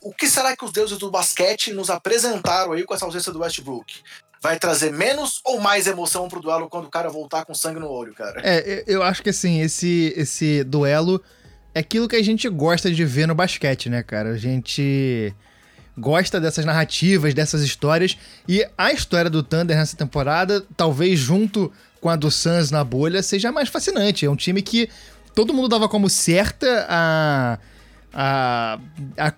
o que será que os deuses do basquete nos apresentaram aí com essa ausência do Westbrook? Vai trazer menos ou mais emoção pro duelo quando o cara voltar com sangue no olho, cara? É, eu acho que assim, esse, esse duelo é aquilo que a gente gosta de ver no basquete, né, cara? A gente gosta dessas narrativas, dessas histórias. E a história do Thunder nessa temporada, talvez junto com a do Suns na bolha, seja mais fascinante. É um time que todo mundo dava como certa a a, a,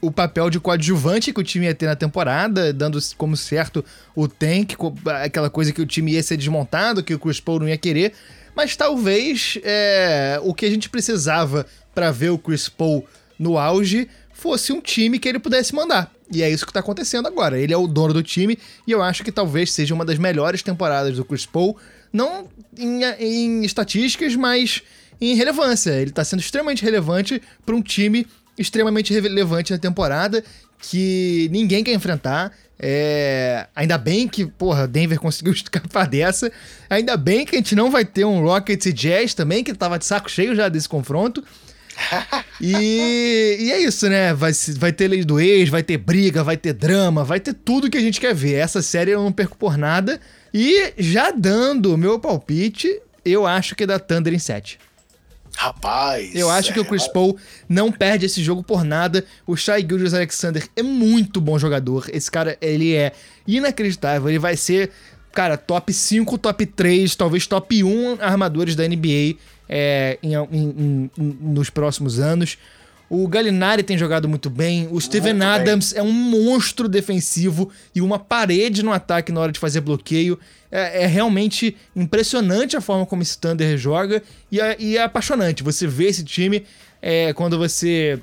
o papel de coadjuvante que o time ia ter na temporada, dando como certo o tank, aquela coisa que o time ia ser desmontado, que o Chris Paul não ia querer. Mas talvez é, o que a gente precisava para ver o Chris Paul no auge fosse um time que ele pudesse mandar. E é isso que está acontecendo agora. Ele é o dono do time e eu acho que talvez seja uma das melhores temporadas do Chris Paul, não em, em estatísticas, mas em relevância. Ele está sendo extremamente relevante para um time extremamente relevante na temporada que ninguém quer enfrentar. É... Ainda bem que, porra, Denver conseguiu escapar dessa. Ainda bem que a gente não vai ter um Rockets e Jazz também, que tava de saco cheio já desse confronto. e, e, é isso, né? Vai, vai ter lei do ex, vai ter briga, vai ter drama, vai ter tudo que a gente quer ver. Essa série eu não perco por nada. E já dando o meu palpite, eu acho que é da Thunder em 7. Rapaz. Eu acho é, que o Chris Paul não perde esse jogo por nada. O Shai Gilgeous Alexander é muito bom jogador. Esse cara, ele é inacreditável. Ele vai ser, cara, top 5, top 3, talvez top 1 armadores da NBA é, em, em, em, nos próximos anos. O Gallinari tem jogado muito bem. O Steven muito Adams bem. é um monstro defensivo e uma parede no ataque na hora de fazer bloqueio. É, é realmente impressionante a forma como esse Thunder joga e é, e é apaixonante. Você vê esse time é, quando você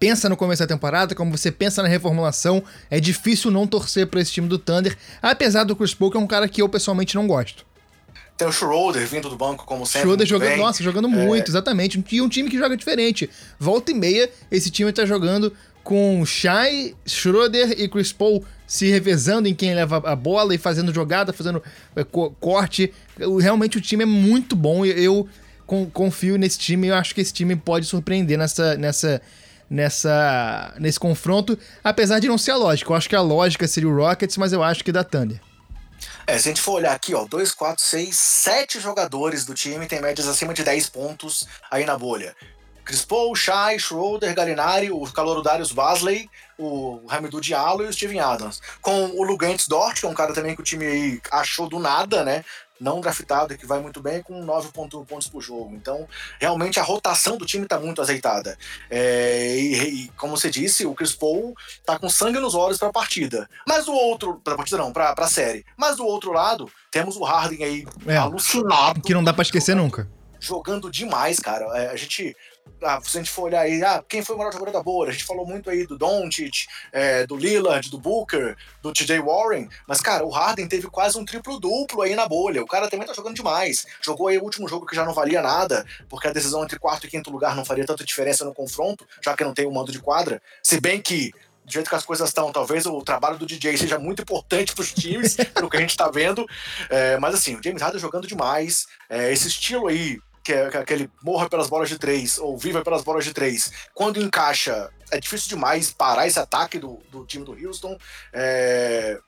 pensa no começo da temporada, como você pensa na reformulação, é difícil não torcer para esse time do Thunder, apesar do Chris Paul, que é um cara que eu pessoalmente não gosto. Tem o Schroeder vindo do banco, como sempre. Schroeder jogando, bem. nossa, jogando é... muito, exatamente. E um time que joga diferente. Volta e meia, esse time tá jogando com Shai, Schroeder e Chris Paul se revezando em quem leva a bola e fazendo jogada, fazendo é, corte. Realmente o time é muito bom. Eu confio nesse time. Eu acho que esse time pode surpreender nessa, nessa, nessa, nesse confronto, apesar de não ser a lógica. Eu acho que a lógica seria o Rockets, mas eu acho que dá Thunder. É, se a gente for olhar aqui, ó, 2, 4, 6, 7 jogadores do time têm médias acima de 10 pontos aí na bolha. Chris Paul, Shai, Schroeder, Galinari, o calor Darius Basley, o Hamidou Diallo e o Steven Adams. Com o Lugantes Dort, que é um cara também que o time achou do nada, né? Não draftado, que vai muito bem, com 9,1 pontos por jogo. Então, realmente a rotação do time está muito azeitada. É, e, e, como você disse, o Chris Paul tá com sangue nos olhos para a partida. Mas do outro. Para a partida não, para a série. Mas do outro lado, temos o Harden aí é, alucinado. Que não dá para esquecer nunca. Jogando demais, cara. É, a gente ah, se a gente for olhar aí, ah, quem foi o melhor jogador da bola? A gente falou muito aí do Doncic, é, do Lillard, do Booker, do TJ Warren, mas, cara, o Harden teve quase um triplo-duplo aí na bolha. O cara também tá jogando demais. Jogou aí o último jogo que já não valia nada, porque a decisão entre quarto e quinto lugar não faria tanta diferença no confronto, já que não tem o mando de quadra. Se bem que do jeito que as coisas estão, talvez o trabalho do DJ seja muito importante para os times, pelo que a gente está vendo. É, mas assim, o James Harden jogando demais. É, esse estilo aí que é aquele morra pelas bolas de três, ou viva pelas bolas de três, quando encaixa, é difícil demais parar esse ataque do, do time do Houston. É,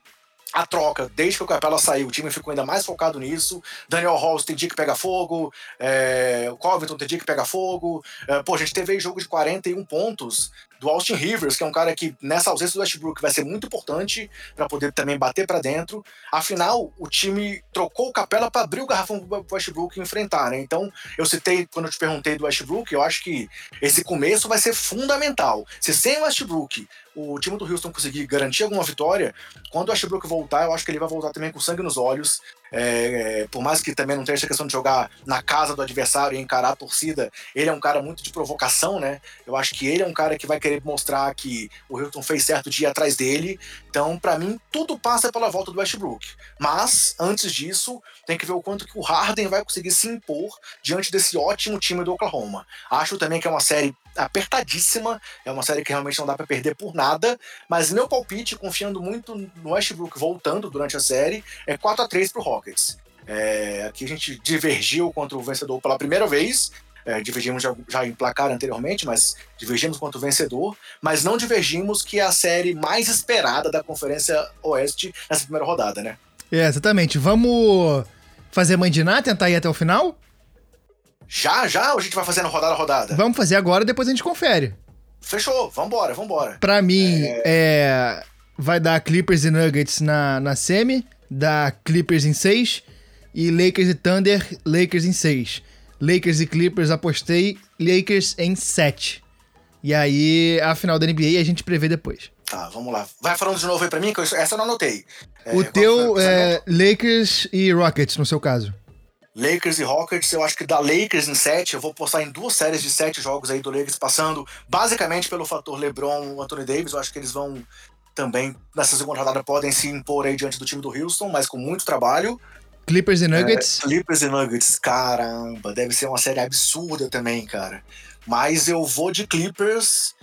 a troca, desde que o Capela saiu, o time ficou ainda mais focado nisso. Daniel Halls tem dia que pega fogo, é, o Covington tem dia que pega fogo. É, pô, a gente teve aí jogo de 41 pontos do Austin Rivers, que é um cara que nessa ausência do Westbrook vai ser muito importante para poder também bater para dentro. Afinal, o time trocou o Capela para abrir o garrafão pro Westbrook enfrentar, né? Então, eu citei quando eu te perguntei do Westbrook, eu acho que esse começo vai ser fundamental. Se sem o Westbrook o time do Houston conseguir garantir alguma vitória, quando o Westbrook voltar, eu acho que ele vai voltar também com sangue nos olhos. É, é, por mais que também não tenha essa questão de jogar na casa do adversário e encarar a torcida, ele é um cara muito de provocação, né? Eu acho que ele é um cara que vai querer mostrar que o Hilton fez certo dia atrás dele. Então, para mim, tudo passa pela volta do Westbrook. Mas, antes disso, tem que ver o quanto que o Harden vai conseguir se impor diante desse ótimo time do Oklahoma. Acho também que é uma série apertadíssima, é uma série que realmente não dá para perder por nada, mas meu palpite, confiando muito no Westbrook voltando durante a série, é 4 a 3 pro Rockets. É, aqui a gente divergiu contra o vencedor pela primeira vez, é, divergimos já, já, em placar anteriormente, mas divergimos contra o vencedor, mas não divergimos que é a série mais esperada da Conferência Oeste nessa primeira rodada, né? É, exatamente. Vamos fazer mandinar, tentar ir até o final? Já, já? Ou a gente vai fazendo rodada a rodada? Vamos fazer agora, depois a gente confere. Fechou, vambora, vambora. Pra mim, é... é... vai dar Clippers e Nuggets na, na semi, dá Clippers em 6 e Lakers e Thunder, Lakers em 6. Lakers e Clippers apostei, Lakers em 7. E aí, a final da NBA a gente prevê depois. Tá, vamos lá. Vai falando de novo aí pra mim, que eu, essa eu não anotei. É, o teu é Lakers e Rockets, no seu caso. Lakers e Rockets, eu acho que da Lakers em 7, eu vou postar em duas séries de 7 jogos aí do Lakers, passando basicamente pelo fator LeBron e Anthony Davis. Eu acho que eles vão também, nessa segunda rodada, podem se impor aí diante do time do Houston, mas com muito trabalho. Clippers e Nuggets. É, Clippers e Nuggets, caramba, deve ser uma série absurda também, cara. Mas eu vou de Clippers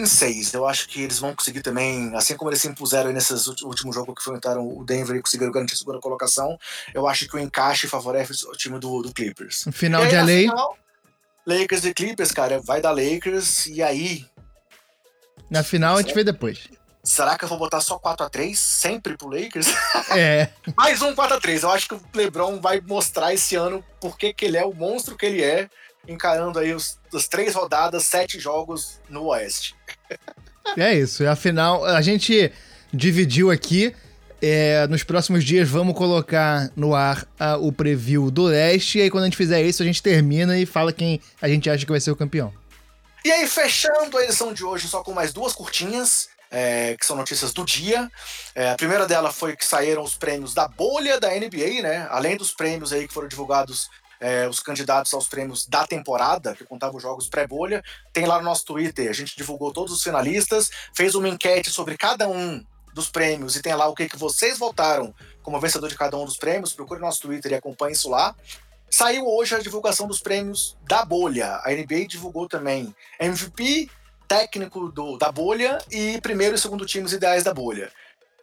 em seis. Eu acho que eles vão conseguir também, assim como eles se impuseram nesses últimos jogos que enfrentaram o Denver e conseguiram garantir a segunda colocação, eu acho que o encaixe favorece o time do, do Clippers. Final de LA. Lakers e Clippers, cara, vai dar Lakers e aí. Na final a gente vê depois. Será que eu vou botar só 4x3 sempre pro Lakers? É. Mais um 4x3. Eu acho que o LeBron vai mostrar esse ano por que ele é o monstro que ele é, encarando aí os, as três rodadas, sete jogos no Oeste. É isso. Afinal, a gente dividiu aqui. É, nos próximos dias vamos colocar no ar a, o preview do leste. E aí, quando a gente fizer isso, a gente termina e fala quem a gente acha que vai ser o campeão. E aí, fechando a edição de hoje, só com mais duas curtinhas é, que são notícias do dia. É, a primeira dela foi que saíram os prêmios da bolha da NBA, né? Além dos prêmios aí que foram divulgados é, os candidatos aos prêmios da temporada, que contavam os jogos pré-bolha. Tem lá no nosso Twitter, a gente divulgou todos os finalistas, fez uma enquete sobre cada um dos prêmios e tem lá o que, que vocês votaram como vencedor de cada um dos prêmios. Procure nosso Twitter e acompanhe isso lá. Saiu hoje a divulgação dos prêmios da bolha. A NBA divulgou também MVP, técnico do, da bolha e primeiro e segundo times ideais da bolha.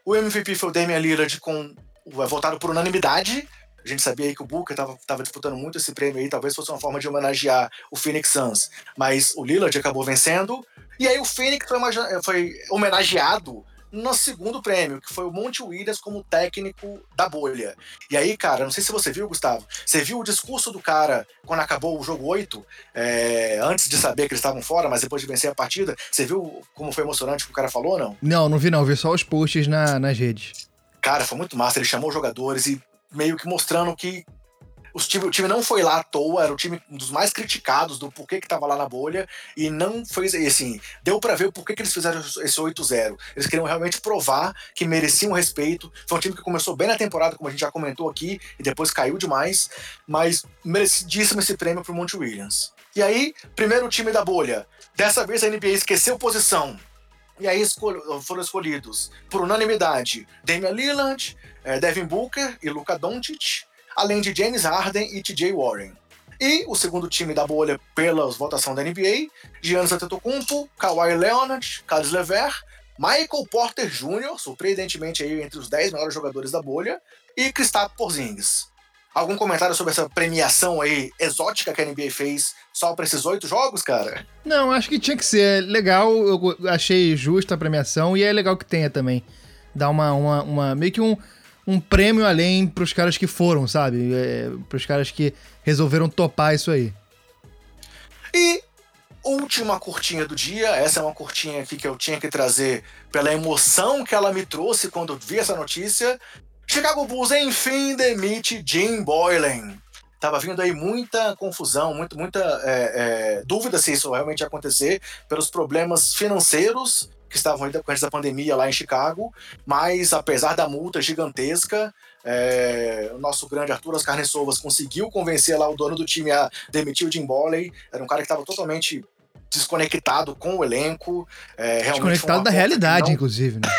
O MVP foi o Damian Lillard com é, votado por unanimidade. A gente sabia aí que o Booker estava disputando muito esse prêmio aí, talvez fosse uma forma de homenagear o Phoenix Suns, mas o Lillard acabou vencendo. E aí o Phoenix foi, foi homenageado no segundo prêmio, que foi o Monte Williams como técnico da bolha. E aí, cara, não sei se você viu, Gustavo, você viu o discurso do cara quando acabou o jogo 8, é, antes de saber que eles estavam fora, mas depois de vencer a partida, você viu como foi emocionante o que o cara falou, não? Não, não vi não, vi só os posts na, nas redes. Cara, foi muito massa, ele chamou os jogadores e meio que mostrando que os time, o time não foi lá à toa, era o time um dos mais criticados do porquê que tava lá na bolha e não fez assim, deu para ver o porquê que eles fizeram esse 8-0. Eles queriam realmente provar que mereciam respeito. Foi um time que começou bem na temporada, como a gente já comentou aqui, e depois caiu demais, mas merecidíssimo esse prêmio pro Monte Williams. E aí, primeiro time da bolha. Dessa vez a NBA esqueceu posição. E aí foram escolhidos, por unanimidade, Damian Lillard, eh, Devin Booker e Luka Doncic além de James Harden e TJ Warren. E o segundo time da bolha pela votação da NBA, Giannis Antetokounmpo, Kawhi Leonard, Carlos Lever, Michael Porter Jr., surpreendentemente aí entre os 10 melhores jogadores da bolha, e Kristaps Porzingis. Algum comentário sobre essa premiação aí exótica que a NBA fez só para esses oito jogos, cara? Não, acho que tinha que ser legal. Eu achei justa a premiação e é legal que tenha também. Dá uma, uma, uma meio que um, um prêmio além pros caras que foram, sabe? É, pros caras que resolveram topar isso aí. E última curtinha do dia, essa é uma curtinha aqui que eu tinha que trazer pela emoção que ela me trouxe quando vi essa notícia. Chicago Bulls enfim demite Jim Boylan. Tava vindo aí muita confusão, muito, muita é, é, dúvida se isso realmente ia acontecer pelos problemas financeiros que estavam ainda com essa pandemia lá em Chicago, mas apesar da multa gigantesca, é, o nosso grande Arthur Ascar Sovas conseguiu convencer lá o dono do time a demitir o Jim Bolley, era um cara que estava totalmente desconectado com o elenco. É, desconectado da realidade, não... inclusive, né?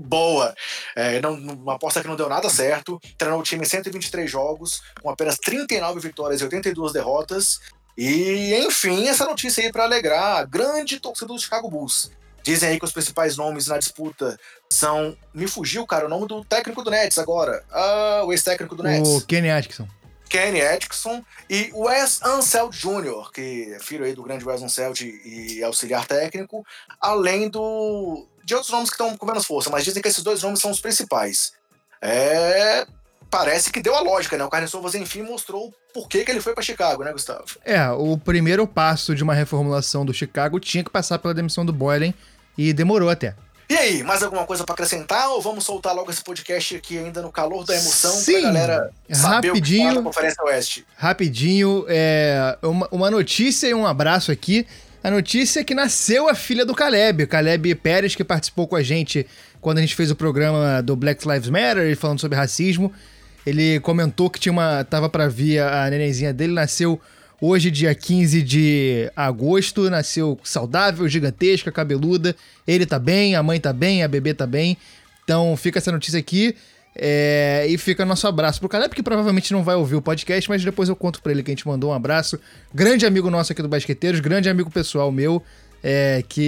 Boa. É, não, uma aposta que não deu nada certo. Treinou o time em 123 jogos, com apenas 39 vitórias e 82 derrotas. E, enfim, essa notícia aí para alegrar a grande torcida do Chicago Bulls. Dizem aí que os principais nomes na disputa são. Me fugiu, cara, o nome do técnico do Nets agora. Ah, o ex-técnico do Nets. O Kenny Atkinson. Kenny Atkinson e Wes Anseld Jr., que é filho aí do grande Wes Anseld e auxiliar técnico, além do de outros nomes que estão com menos força, mas dizem que esses dois nomes são os principais. É, parece que deu a lógica, né? O Carlos Sovas, enfim, mostrou por que, que ele foi para Chicago, né, Gustavo? É, o primeiro passo de uma reformulação do Chicago tinha que passar pela demissão do Boylan e demorou até. E aí, mais alguma coisa para acrescentar ou vamos soltar logo esse podcast aqui ainda no calor da emoção Sim, pra galera saber rapidinho, o que da Conferência Oeste? Rapidinho, é, uma, uma notícia e um abraço aqui. A notícia é que nasceu a filha do Caleb, o Caleb Pérez, que participou com a gente quando a gente fez o programa do Black Lives Matter, falando sobre racismo. Ele comentou que tinha uma tava para vir a nenenzinha dele, nasceu Hoje, dia 15 de agosto, nasceu saudável, gigantesca, cabeluda. Ele tá bem, a mãe tá bem, a bebê tá bem. Então fica essa notícia aqui. É, e fica nosso abraço pro Caleb, que provavelmente não vai ouvir o podcast, mas depois eu conto pra ele que a gente mandou um abraço. Grande amigo nosso aqui do Basqueteiros, grande amigo pessoal meu. É, que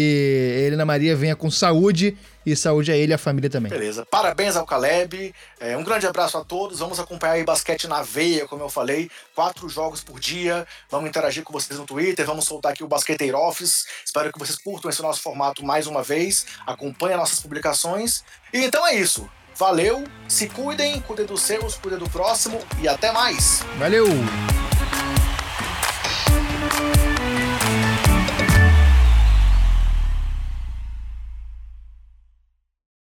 ele na Maria venha com saúde e saúde a ele e a família também. Beleza. Parabéns ao Caleb. É, um grande abraço a todos. Vamos acompanhar aí basquete na veia, como eu falei. Quatro jogos por dia. Vamos interagir com vocês no Twitter. Vamos soltar aqui o Basqueteiro Office. Espero que vocês curtam esse nosso formato mais uma vez. Acompanhem nossas publicações. E então é isso. Valeu, se cuidem, cuidem dos seus, cuidem do próximo e até mais. Valeu!